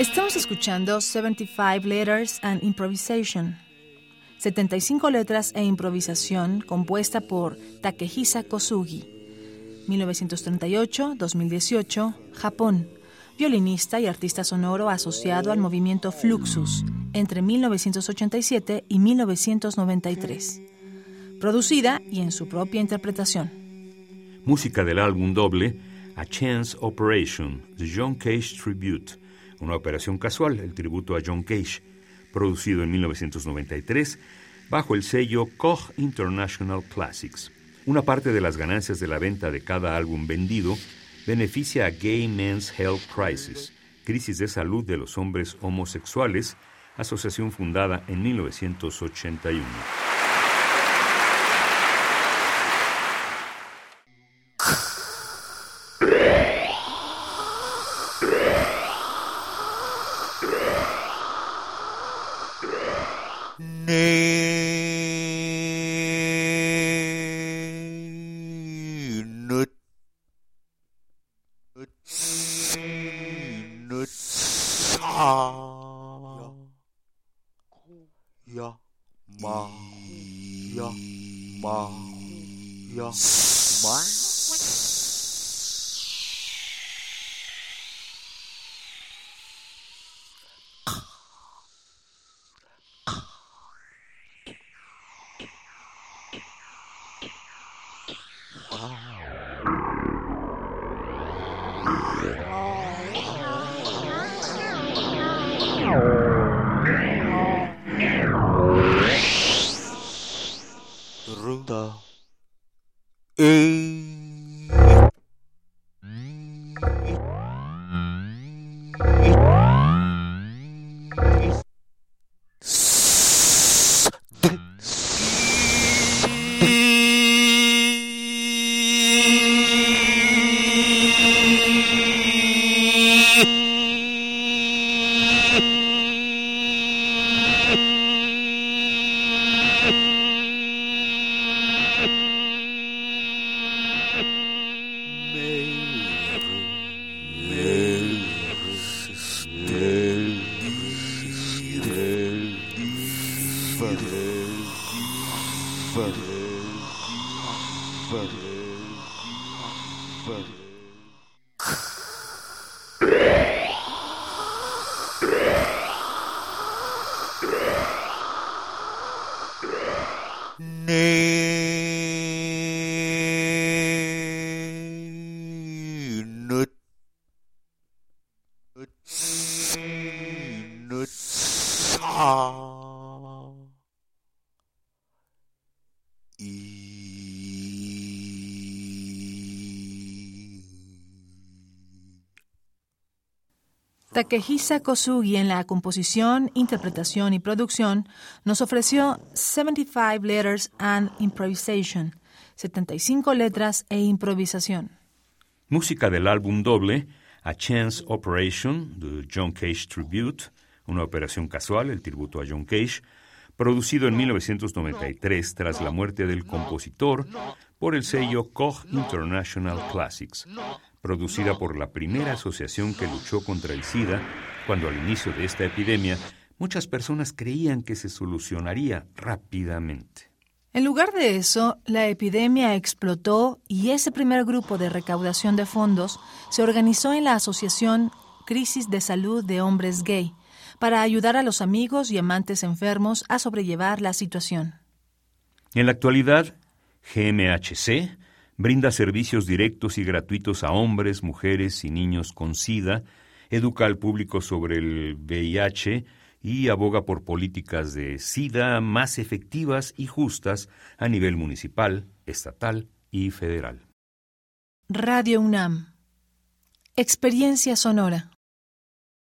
Estamos escuchando 75 Letters and Improvisation. 75 letras e improvisación compuesta por Takehisa Kosugi. 1938-2018, Japón. Violinista y artista sonoro asociado al movimiento Fluxus entre 1987 y 1993. Producida y en su propia interpretación. Música del álbum doble A Chance Operation, The John Cage Tribute, una operación casual, el tributo a John Cage, producido en 1993 bajo el sello Koch International Classics. Una parte de las ganancias de la venta de cada álbum vendido beneficia a Gay Men's Health Crisis, crisis de salud de los hombres homosexuales, asociación fundada en 1981. What? through the Fuck. Takehisa Kosugi en la composición, interpretación y producción nos ofreció 75 Letters and Improvisation, 75 letras e improvisación. Música del álbum doble A Chance Operation, The John Cage Tribute, una operación casual, el tributo a John Cage, producido en 1993 tras la muerte del compositor por el sello Koch International Classics, producida por la primera asociación que luchó contra el SIDA, cuando al inicio de esta epidemia muchas personas creían que se solucionaría rápidamente. En lugar de eso, la epidemia explotó y ese primer grupo de recaudación de fondos se organizó en la Asociación Crisis de Salud de Hombres Gay para ayudar a los amigos y amantes enfermos a sobrellevar la situación. En la actualidad, GMHC brinda servicios directos y gratuitos a hombres, mujeres y niños con SIDA, educa al público sobre el VIH y aboga por políticas de SIDA más efectivas y justas a nivel municipal, estatal y federal. Radio UNAM. Experiencia sonora.